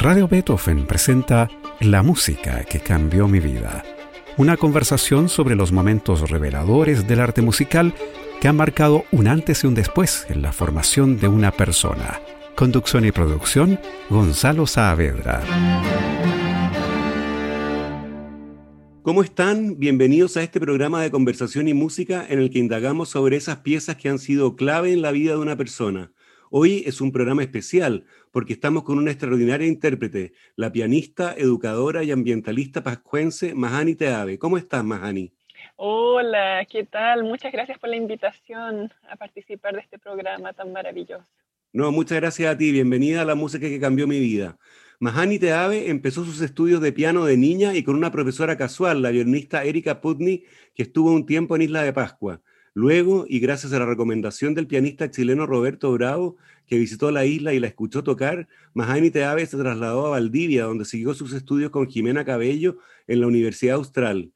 Radio Beethoven presenta La música que cambió mi vida. Una conversación sobre los momentos reveladores del arte musical que han marcado un antes y un después en la formación de una persona. Conducción y producción, Gonzalo Saavedra. ¿Cómo están? Bienvenidos a este programa de conversación y música en el que indagamos sobre esas piezas que han sido clave en la vida de una persona. Hoy es un programa especial porque estamos con una extraordinaria intérprete, la pianista, educadora y ambientalista pascuense Mahani Teave. ¿Cómo estás, Mahani? Hola, ¿qué tal? Muchas gracias por la invitación a participar de este programa tan maravilloso. No, muchas gracias a ti. Bienvenida a la música que cambió mi vida. Mahani Teave empezó sus estudios de piano de niña y con una profesora casual, la violinista Erika Putney, que estuvo un tiempo en Isla de Pascua. Luego, y gracias a la recomendación del pianista chileno Roberto Bravo, que visitó la isla y la escuchó tocar, Mahani Teave se trasladó a Valdivia, donde siguió sus estudios con Jimena Cabello en la Universidad Austral.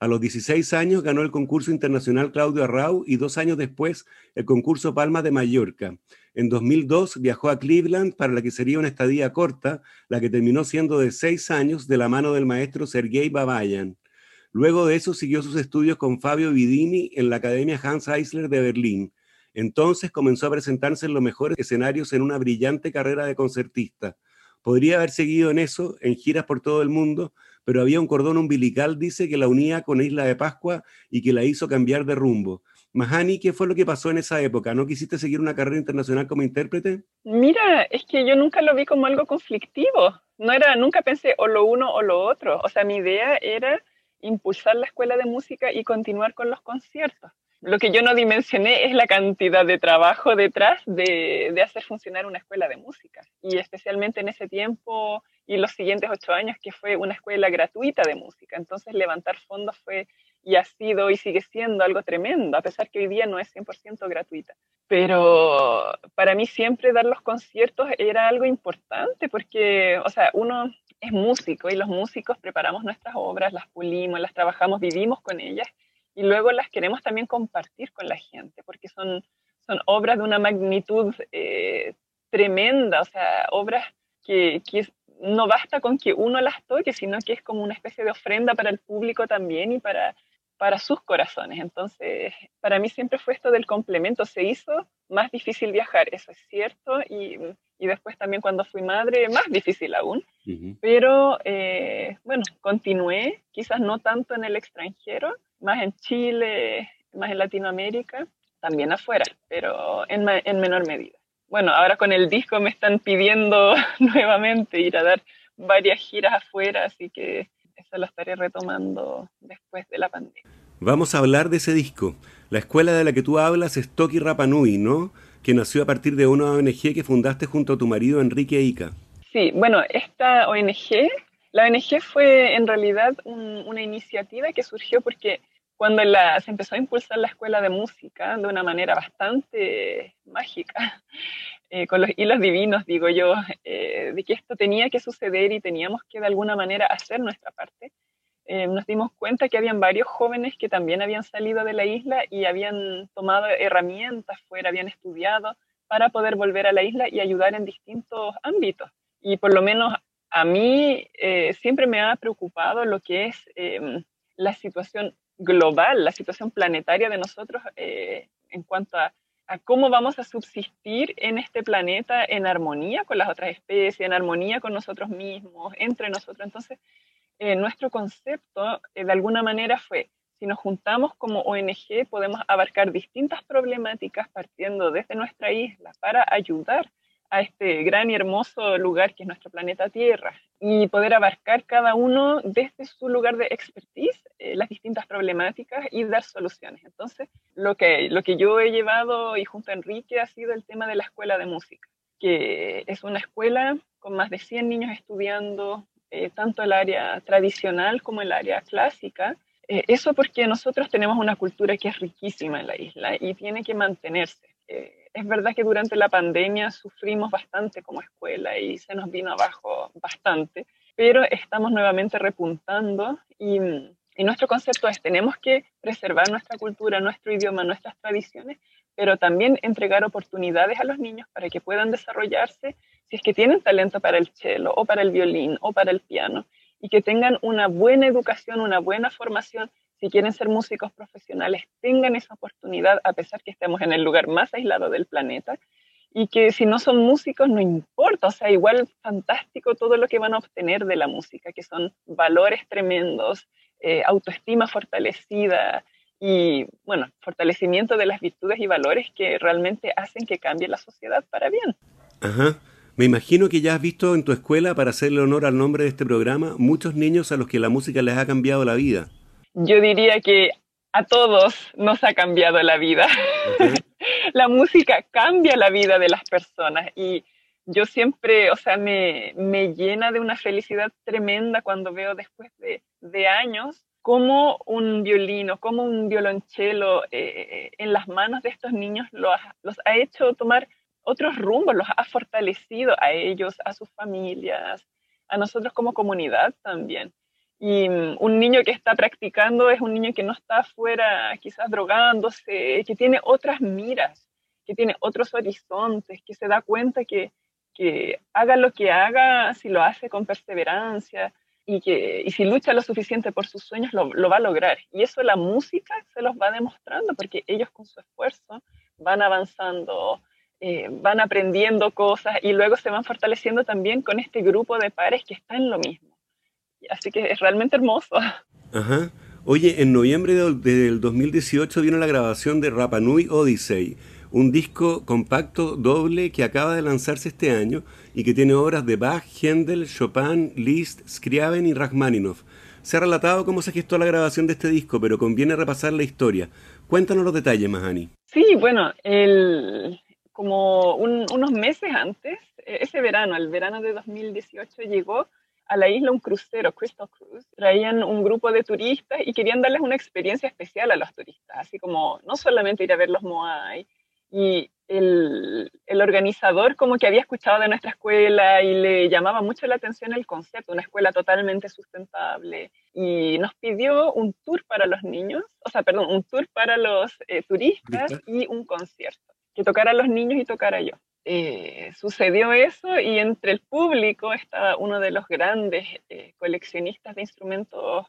A los 16 años ganó el concurso internacional Claudio Arrau y dos años después el concurso Palma de Mallorca. En 2002 viajó a Cleveland para la que sería una estadía corta, la que terminó siendo de seis años de la mano del maestro Sergei Babayan. Luego de eso siguió sus estudios con Fabio Vidini en la Academia Hans Eisler de Berlín. Entonces comenzó a presentarse en los mejores escenarios en una brillante carrera de concertista. Podría haber seguido en eso, en giras por todo el mundo, pero había un cordón umbilical, dice, que la unía con Isla de Pascua y que la hizo cambiar de rumbo. Mahani, ¿qué fue lo que pasó en esa época? ¿No quisiste seguir una carrera internacional como intérprete? Mira, es que yo nunca lo vi como algo conflictivo. No era, nunca pensé o lo uno o lo otro. O sea, mi idea era impulsar la escuela de música y continuar con los conciertos. Lo que yo no dimensioné es la cantidad de trabajo detrás de, hacer funcionar una escuela de música. Y especialmente en ese tiempo y los siguientes ocho años, que fue una escuela gratuita de música. Entonces levantar fondos fue y ha sido y sigue siendo algo tremendo, a pesar que hoy día no es 100% gratuita. Pero para mí siempre dar los conciertos era algo importante porque, o sea, uno es músico y los músicos preparamos nuestras obras, las pulimos, las trabajamos, vivimos con ellas y luego las queremos también compartir con la gente porque son, son obras de una magnitud eh, tremenda, o sea, obras que, que no basta con que uno las toque, sino que es como una especie de ofrenda para el público también y para, para sus corazones. Entonces, para mí siempre fue esto del complemento. Se hizo más difícil viajar, eso es cierto, y, y después también cuando fui madre, más difícil aún. Pero eh, bueno, continué, quizás no tanto en el extranjero, más en Chile, más en Latinoamérica, también afuera, pero en, en menor medida. Bueno, ahora con el disco me están pidiendo nuevamente ir a dar varias giras afuera, así que eso lo estaré retomando después de la pandemia. Vamos a hablar de ese disco. La escuela de la que tú hablas es Toki Rapanui, ¿no? Que nació a partir de una ONG que fundaste junto a tu marido Enrique Ica. Sí, bueno, esta ONG, la ONG fue en realidad un, una iniciativa que surgió porque cuando la, se empezó a impulsar la escuela de música de una manera bastante mágica, eh, con los hilos divinos, digo yo, eh, de que esto tenía que suceder y teníamos que de alguna manera hacer nuestra parte, eh, nos dimos cuenta que habían varios jóvenes que también habían salido de la isla y habían tomado herramientas fuera, habían estudiado para poder volver a la isla y ayudar en distintos ámbitos. Y por lo menos a mí siempre me ha preocupado lo que es la situación global, la situación planetaria de nosotros en cuanto a a cómo vamos a subsistir en este planeta en armonía con las otras especies, en armonía con nosotros mismos, entre nosotros. Entonces, eh, nuestro concepto eh, de alguna manera fue, si nos juntamos como ONG, podemos abarcar distintas problemáticas partiendo desde nuestra isla para ayudar a este gran y hermoso lugar que es nuestro planeta Tierra y poder abarcar cada uno desde su lugar de expertise eh, las distintas problemáticas y dar soluciones. Entonces, lo que, lo que yo he llevado y junto a Enrique ha sido el tema de la escuela de música, que es una escuela con más de 100 niños estudiando eh, tanto el área tradicional como el área clásica. Eh, eso porque nosotros tenemos una cultura que es riquísima en la isla y tiene que mantenerse. es verdad que durante la pandemia sufrimos bastante como escuela y se nos vino abajo bastante, pero estamos nuevamente repuntando y y nuestro concepto es, tenemos que preservar nuestra cultura, nuestro idioma, nuestras tradiciones, pero también entregar oportunidades a los niños para que puedan desarrollarse si es que tienen talento para el cello o para el violín o para el piano, y que tengan una buena educación, una buena formación, si quieren ser músicos profesionales, tengan esa oportunidad a pesar que estemos en el lugar más aislado del planeta y que si no son músicos no importa, o sea, igual fantástico todo lo que van a obtener de la música, que son valores tremendos, eh, autoestima fortalecida y, bueno, fortalecimiento de las virtudes y valores que realmente hacen que cambie la sociedad para bien. Ajá. Me imagino que ya has visto en tu escuela, para hacerle honor al nombre de este programa, muchos niños a los que la música les ha cambiado la vida. Yo diría que a todos nos ha cambiado la vida. la música cambia la vida de las personas y yo siempre, o sea, me, me llena de una felicidad tremenda cuando veo después de, de años cómo un violino, cómo un violonchelo eh, eh, en las manos de estos niños los, los ha hecho tomar otros rumbos, los ha fortalecido a ellos, a sus familias, a nosotros como comunidad también. Y mm, un niño que está practicando es un niño que no está afuera quizás drogándose, que tiene otras miras, que tiene otros horizontes, que se da cuenta que, que haga lo que haga, si lo hace con perseverancia y, que, y si lucha lo suficiente por sus sueños, lo, lo va a lograr. Y eso la música se los va demostrando porque ellos con su esfuerzo van avanzando eh, van aprendiendo cosas y luego se van fortaleciendo también con este grupo de pares que está en lo mismo. Así que es realmente hermoso. Ajá. Oye, en noviembre del 2018 vino la grabación de Rapanui Odyssey, un disco compacto doble que acaba de lanzarse este año y que tiene obras de Bach, Händel, Chopin, Liszt, Scriabin y Rachmaninoff. Se ha relatado cómo se gestó la grabación de este disco, pero conviene repasar la historia. Cuéntanos los detalles, Mahani. Sí, bueno, el, como unos meses antes, e, ese verano, el verano de 2018, llegó a la isla un crucero, Crystal Cruise. Traían un grupo de turistas y querían darles una experiencia especial a los turistas, así como no solamente ir a ver los Moai. Y el, el organizador como que había escuchado de nuestra escuela y le llamaba mucho la atención el concepto, una escuela totalmente sustentable. Y nos pidió un tour para los niños, o sea, perdón, un tour para los eh, turistas y un concierto que tocara a los niños y tocara yo. Eh, sucedió eso y entre el público estaba uno de los grandes eh, coleccionistas de instrumentos,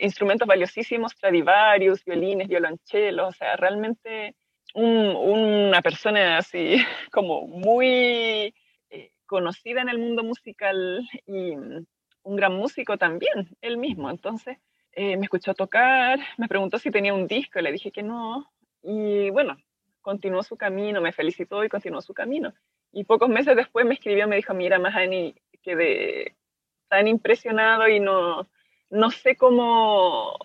instrumentos valiosísimos, Stradivarius, violines, violonchelos, o sea, realmente una persona así como muy eh, conocida en el mundo musical y un gran músico también, él mismo. Entonces me escuchó tocar, me preguntó si tenía un disco, le dije que no. Y bueno, continuó su camino, me felicitó y continuó su camino. Y pocos meses después me escribió, me dijo, mira, Mahani, quedé tan impresionado y no, no sé cómo,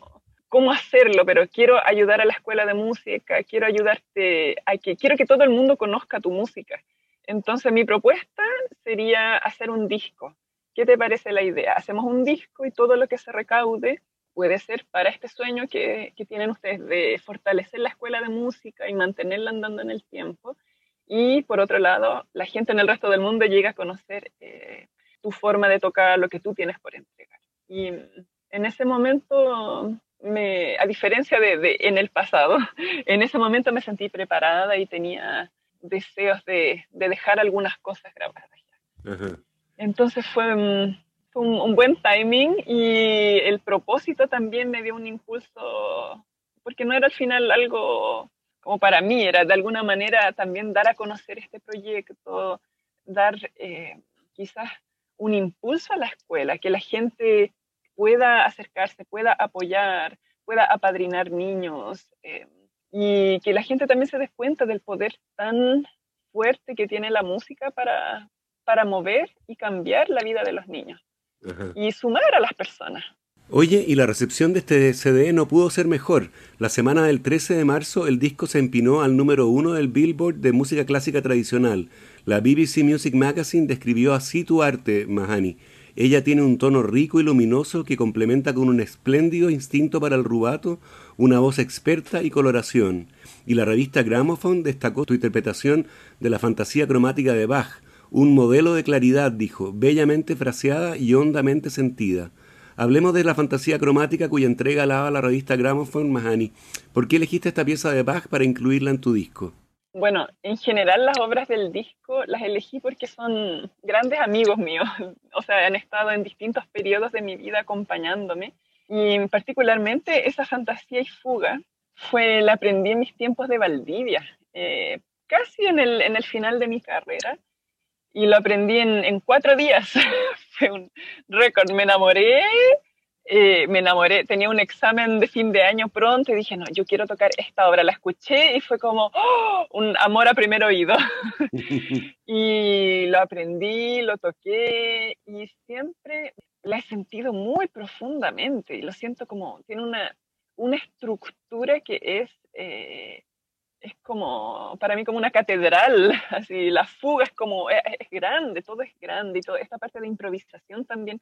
cómo hacerlo, pero quiero ayudar a la escuela de música, quiero ayudarte a que, quiero que todo el mundo conozca tu música. Entonces mi propuesta sería hacer un disco. ¿Qué te parece la idea? Hacemos un disco y todo lo que se recaude puede ser para este sueño que, que, tienen ustedes de fortalecer la escuela de música y mantenerla andando en el tiempo. Y por otro lado, la gente en el resto del mundo llega a conocer eh, tu forma de tocar, lo que tú tienes por entregar. Y en ese momento, me, a diferencia de, de, en el pasado, en ese momento me sentí preparada y tenía deseos de, de dejar algunas cosas grabadas. Entonces fue fue un, buen timing y el propósito también me dio un impulso, porque no era al final algo como para mí, era de alguna manera también dar a conocer este proyecto, dar eh, quizás un impulso a la escuela, que la gente pueda acercarse, pueda apoyar, pueda apadrinar niños eh, y que la gente también se dé cuenta del poder tan fuerte que tiene la música para, para mover y cambiar la vida de los niños y sumar a las personas. Oye, y la recepción de este CD no pudo ser mejor. La semana del 13 de marzo el disco se empinó al número uno del Billboard de música clásica tradicional. La BBC Music Magazine describió así tu arte, Mahani. Ella tiene un tono rico y luminoso que complementa con un espléndido instinto para el rubato, una voz experta y coloración. Y la revista Gramophone destacó tu interpretación de la fantasía cromática de Bach, un modelo de claridad, dijo, bellamente fraseada y hondamente sentida. Hablemos de la fantasía cromática cuya entrega alaba la revista Gramophone Mahani. ¿Por qué elegiste esta pieza de Bach para incluirla en tu disco? Bueno, en general las obras del disco las elegí porque son grandes amigos míos, o sea, han estado en distintos periodos de mi vida acompañándome y particularmente esa fantasía y fuga fue la aprendí en mis tiempos de Valdivia, eh, casi en el, en el final de mi carrera y lo aprendí en, en cuatro días, fue un récord, me enamoré eh, me enamoré, tenía un examen de fin de año pronto y dije, no, yo quiero tocar esta obra. La escuché y fue como ¡oh! un amor a primer oído. y lo aprendí, lo toqué y siempre la he sentido muy profundamente y lo siento como, tiene una, una estructura que es... Eh, es como, para mí como una catedral, así, la fuga es como, es, es grande, todo es grande y toda esta parte de improvisación también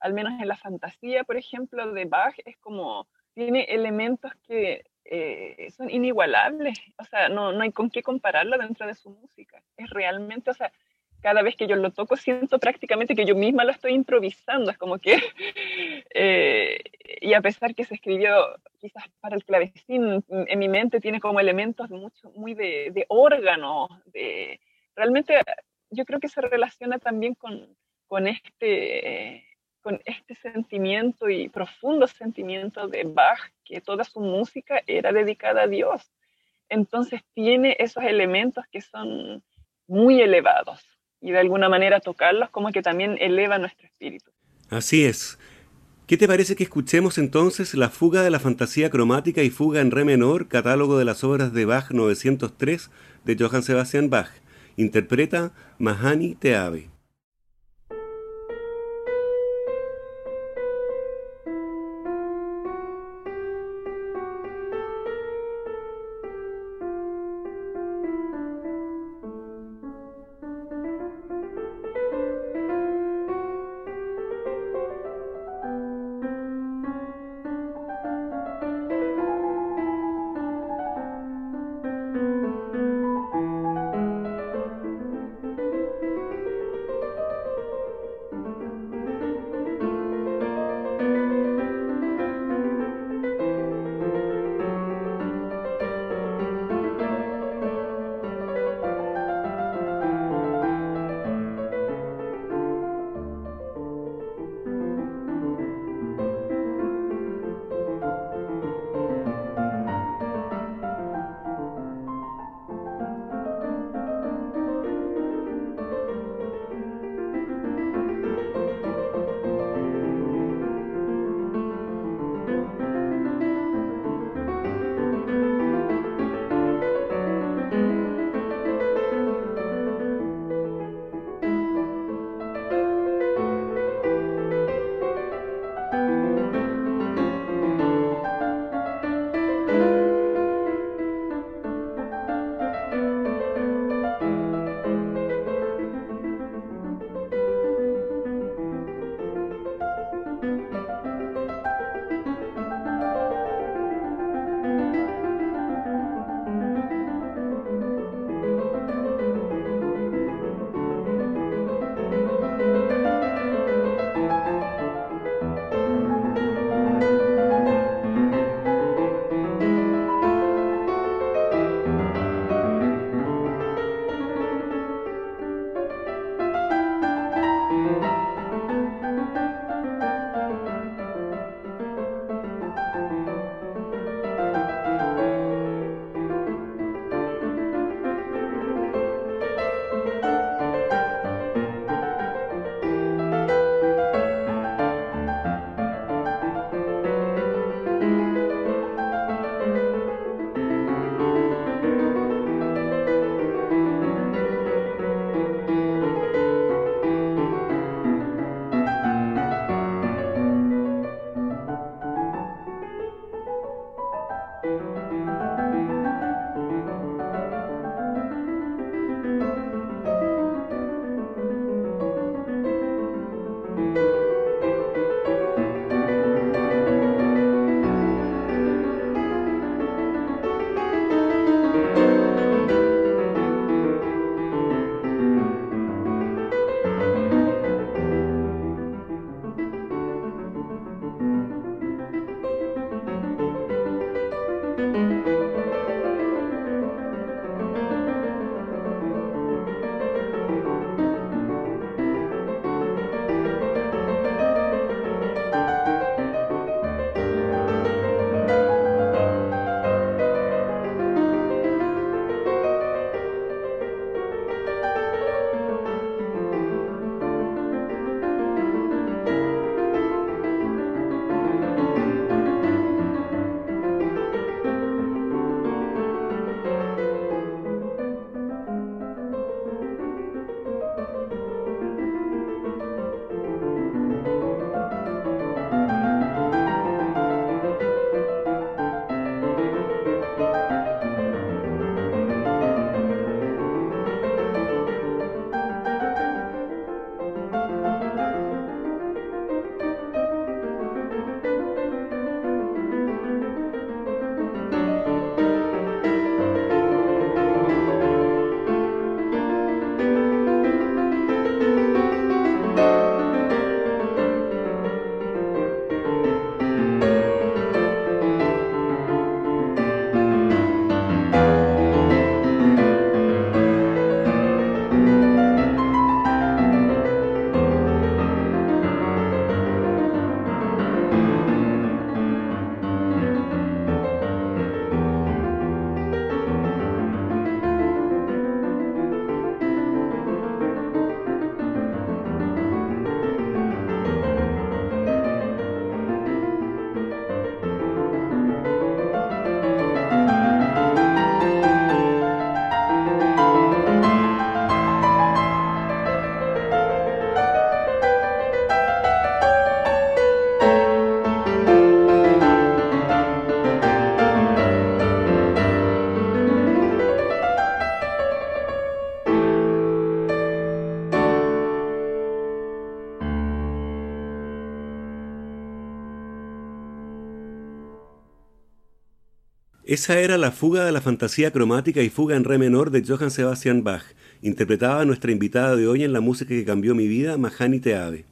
al menos en la fantasía, por ejemplo, de Bach, es como, tiene elementos que eh, son inigualables, o sea, no, no hay con qué compararlo dentro de su música. Es realmente, o sea, cada vez que yo lo toco siento prácticamente que yo misma lo estoy improvisando, es como que, eh, y a pesar que se escribió quizás para el clavecín, en mi mente tiene como elementos mucho, muy de, de órgano, de, realmente yo creo que se relaciona también con, con este con este sentimiento y profundo sentimiento de Bach, que toda su música era dedicada a Dios. Entonces tiene esos elementos que son muy elevados y de alguna manera tocarlos como que también eleva nuestro espíritu. Así es. ¿Qué te parece que escuchemos entonces la fuga de la fantasía cromática y fuga en re menor, catálogo de las obras de Bach 903 de Johann Sebastian Bach? Interpreta Mahani Teave. Esa era la fuga de la fantasía cromática y fuga en re menor de Johann Sebastian Bach, interpretada nuestra invitada de hoy en la música que cambió mi vida, Mahani Teave.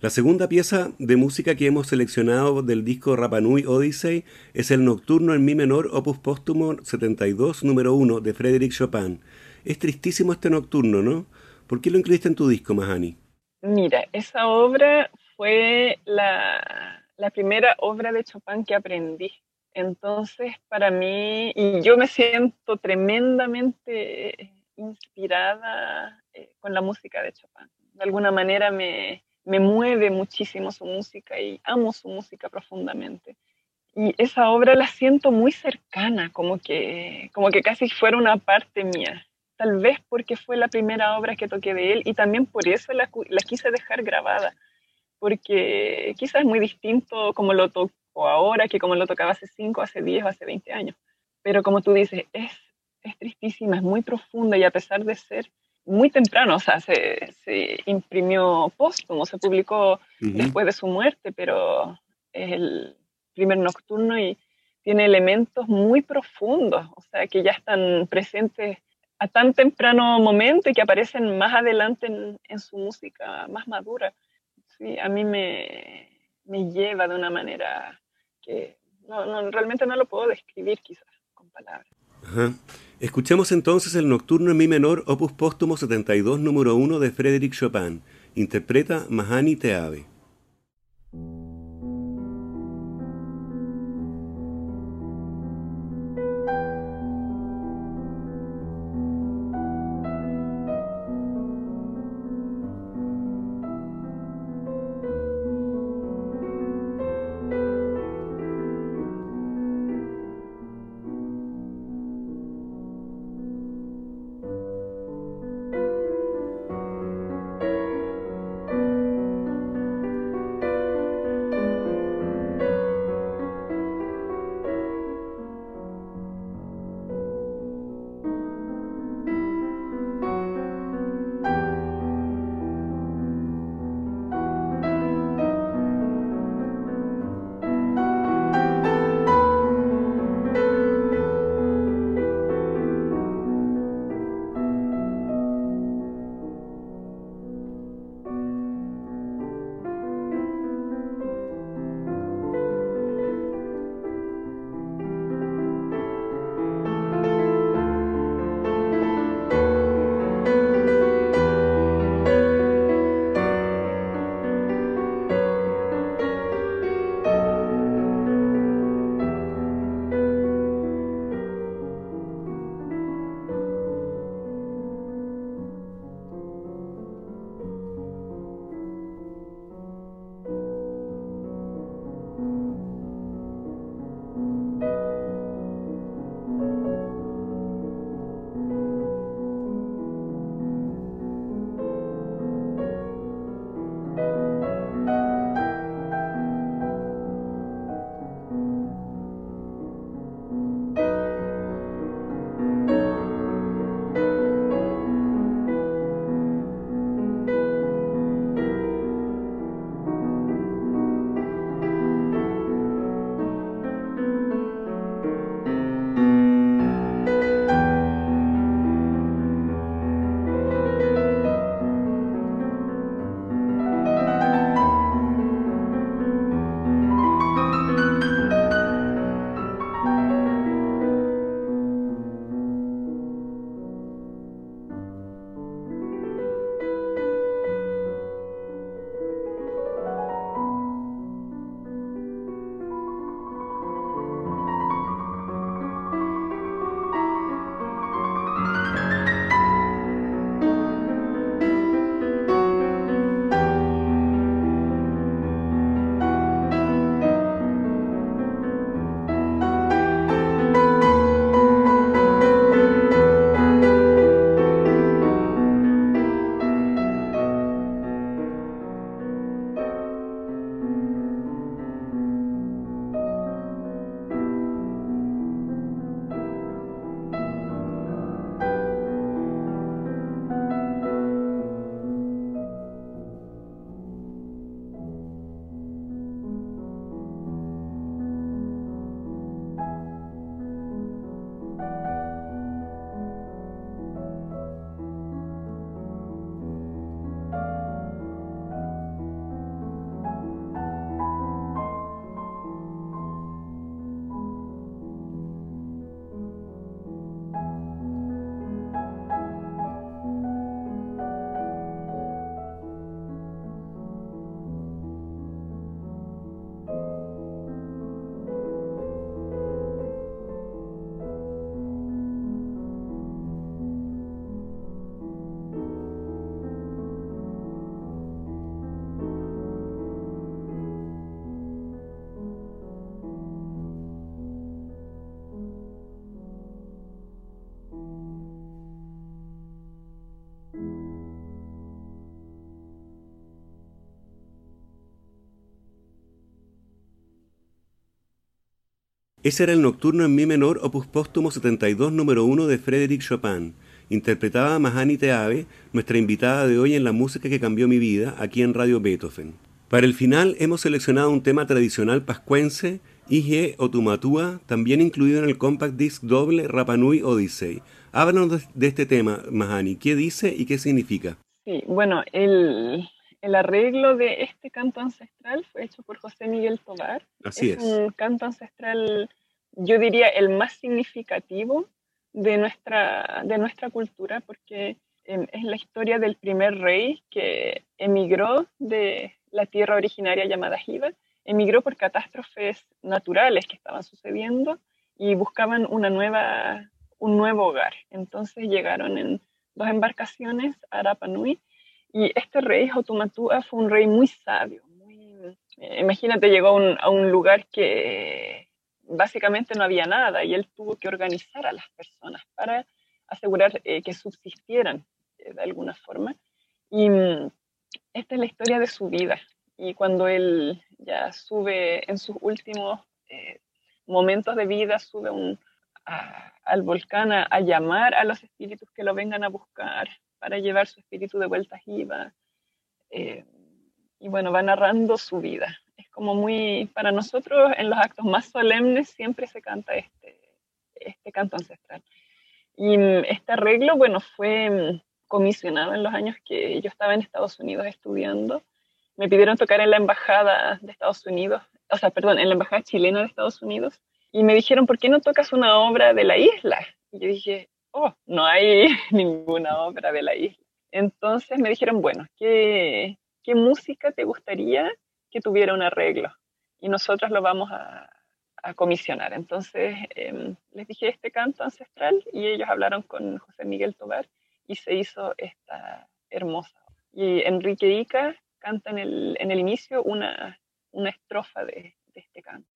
La segunda pieza de música que hemos seleccionado del disco Rapanui Odyssey es el Nocturno en Mi menor, opus póstumo 72, número 1, de Frédéric Chopin. Es tristísimo este nocturno, ¿no? ¿Por qué lo incluiste en tu disco, Mahani? Mira, esa obra fue la primera obra de Chopin que aprendí entonces, para mí, y yo me siento tremendamente inspirada eh, con la música de Chopin. De alguna manera me, me mueve muchísimo su música y amo su música profundamente. Y esa obra la siento muy cercana, como que, como que casi fuera una parte mía. Tal vez porque fue la primera obra que toqué de él y también por eso la, la quise dejar grabada, porque quizás es muy distinto como lo toqué o ahora que como lo tocaba hace 5, hace 10 o hace 20 años. Pero como tú dices, es, es tristísima, es muy profunda y a pesar de ser muy temprano, o sea, se, se imprimió póstumo, se publicó después de su muerte, pero es el primer nocturno y tiene elementos muy profundos, o sea, que ya están presentes a tan temprano momento y que aparecen más adelante en, en su música más madura. Sí, a mí me, me lleva de una manera que no, realmente no lo puedo describir quizás con palabras. Escuchemos entonces el Nocturno en Mi menor, opus póstumo 72, número 1 de Frédéric Chopin. Interpreta Mahani Teave. Ese era el nocturno en mi menor, opus póstumo 72, número 1 de Frédéric Chopin. Interpretaba Mahani Teave, nuestra invitada de hoy en la música que cambió mi vida, aquí en Radio Beethoven. Para el final hemos seleccionado un tema tradicional pascuense, Ige Otumatua, también incluido en el compact disc doble Rapanui Odyssey. Háblanos de este tema, Mahani. ¿Qué dice y qué significa? Sí, bueno, el, el arreglo de este canto ancestral fue hecho por José Miguel Tobar. Así es. un canto ancestral, yo diría, el más significativo de nuestra, de nuestra cultura, porque em, es la historia del primer rey que emigró de la tierra originaria llamada Jiva, emigró por catástrofes naturales que estaban sucediendo y buscaban una nueva, un nuevo hogar. Entonces llegaron en dos embarcaciones a Rapa Nui y este rey, Jotumatúa, fue un rey muy sabio. Eh, imagínate, llegó a un, lugar que básicamente no había nada y él tuvo que organizar a las personas para asegurar eh, que subsistieran eh, de alguna forma. Y mm, esta es la historia de su vida. Y cuando él ya sube en sus últimos momentos de vida, sube al volcán a, llamar a los espíritus que lo vengan a buscar, para llevar su espíritu de vuelta a Eh, y bueno, va narrando su vida. Es como muy, para nosotros en los actos más solemnes siempre se canta este, este canto ancestral. Y mm, este arreglo, bueno, fue mm, comisionado en los años que yo estaba en Estados Unidos estudiando. Me pidieron tocar en la embajada de Estados Unidos, o sea, perdón, en la embajada chilena de Estados Unidos. Y me dijeron, ¿por qué no tocas una obra de la isla? Y yo dije, oh, no hay ninguna obra de la isla. Entonces me dijeron, bueno, ¿qué, música te gustaría que tuviera un arreglo? Y nosotros lo vamos a, comisionar. Entonces em, les dije este canto ancestral y ellos hablaron con José Miguel Tobar y se hizo esta hermosa. Y Enrique Ica canta en el, inicio una, una estrofa de, de este canto.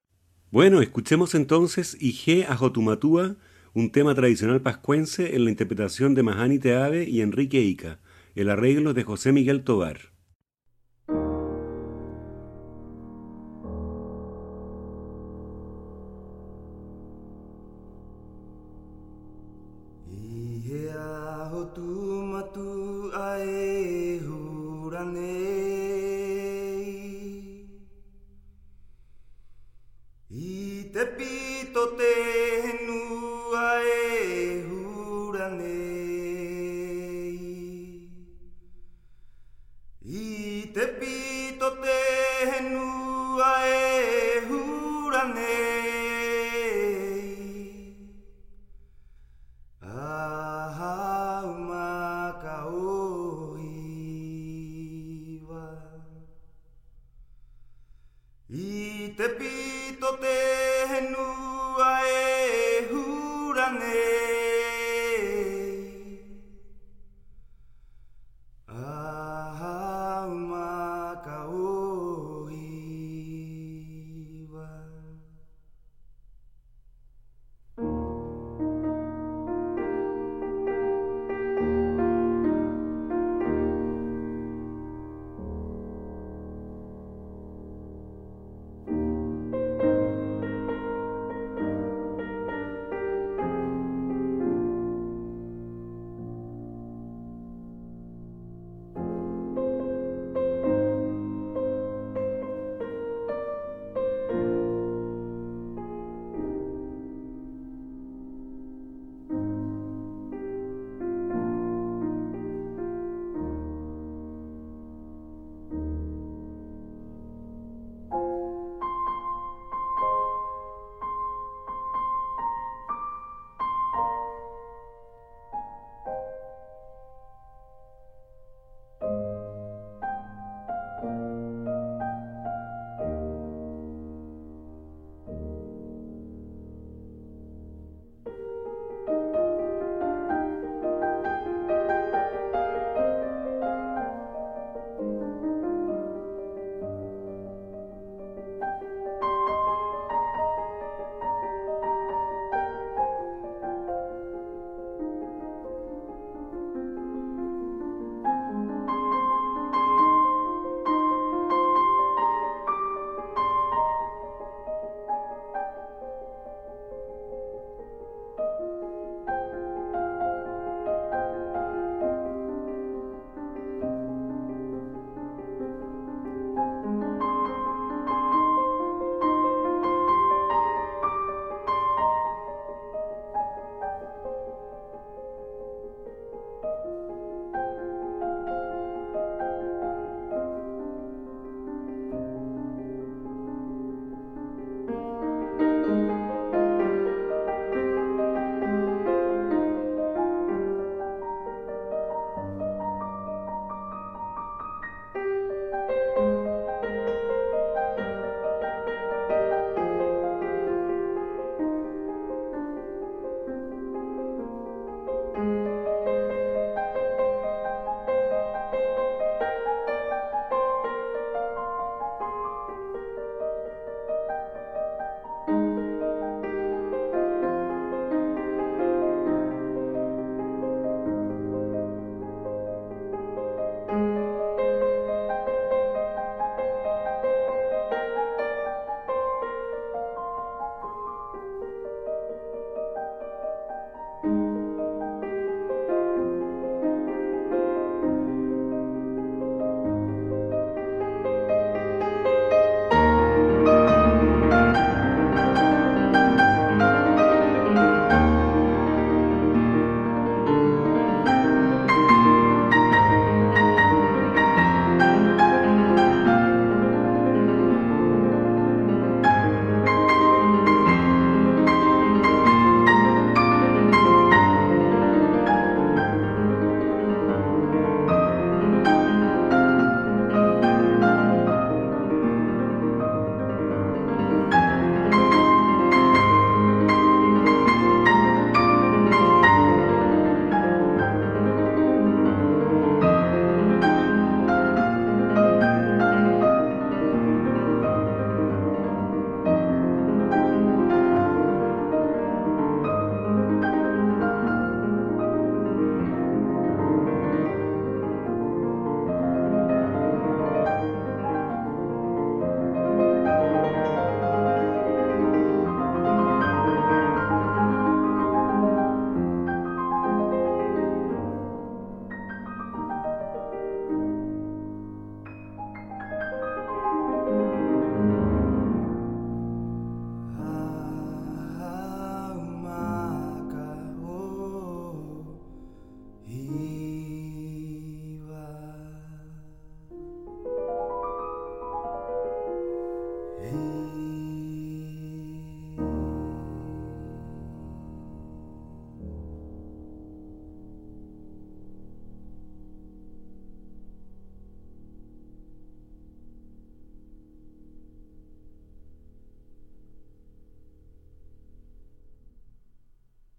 Bueno, escuchemos entonces Ige Ajotumatúa un tema tradicional pascuense en la interpretación de Mahani Teave y Enrique Ica, el arreglo de José Miguel Tobar. te pito Bye.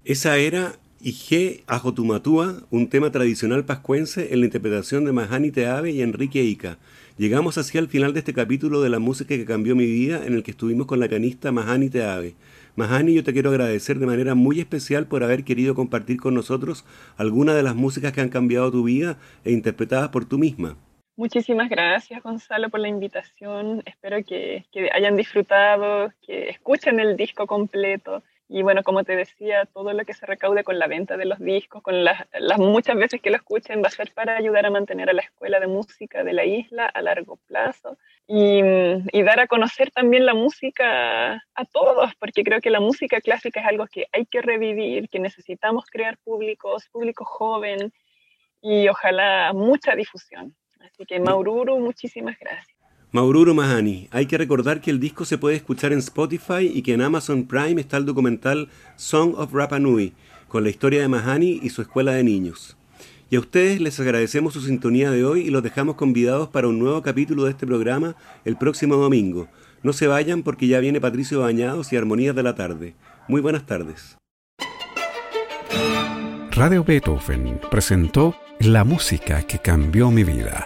Esa era Ige Ajotumatúa, un tema tradicional pascuense en la interpretación de Mahani Teave y Enrique Ica. Llegamos así al final de este capítulo de la música que cambió mi vida, en el que estuvimos con la pianista Mahani Teave. Mahani, yo te quiero agradecer de manera muy especial por haber querido compartir con nosotros algunas de las músicas que han cambiado tu vida e interpretadas por tú misma. Muchísimas gracias, Gonzalo, por la invitación. Espero que hayan disfrutado, que escuchen el disco completo y bueno, como te decía, todo lo que se recaude con la venta de los discos, con las, muchas veces que lo escuchen, va a ser para ayudar a mantener a la escuela de música de la isla a largo plazo y, y, dar a conocer también la música a todos, porque creo que la música clásica es algo que hay que revivir, que necesitamos crear públicos, público joven y ojalá mucha difusión. Así que Maururu, muchísimas gracias. Maururo Mahani, hay que recordar que el disco se puede escuchar en Spotify y que en Amazon Prime está el documental Song of Rapa Nui, con la historia de Mahani y su escuela de niños. Y a ustedes les agradecemos su sintonía de hoy y los dejamos convidados para un nuevo capítulo de este programa el próximo domingo. No se vayan porque ya viene Patricio Bañados y Armonías de la Tarde. Muy buenas tardes. Radio Beethoven presentó La música que cambió mi vida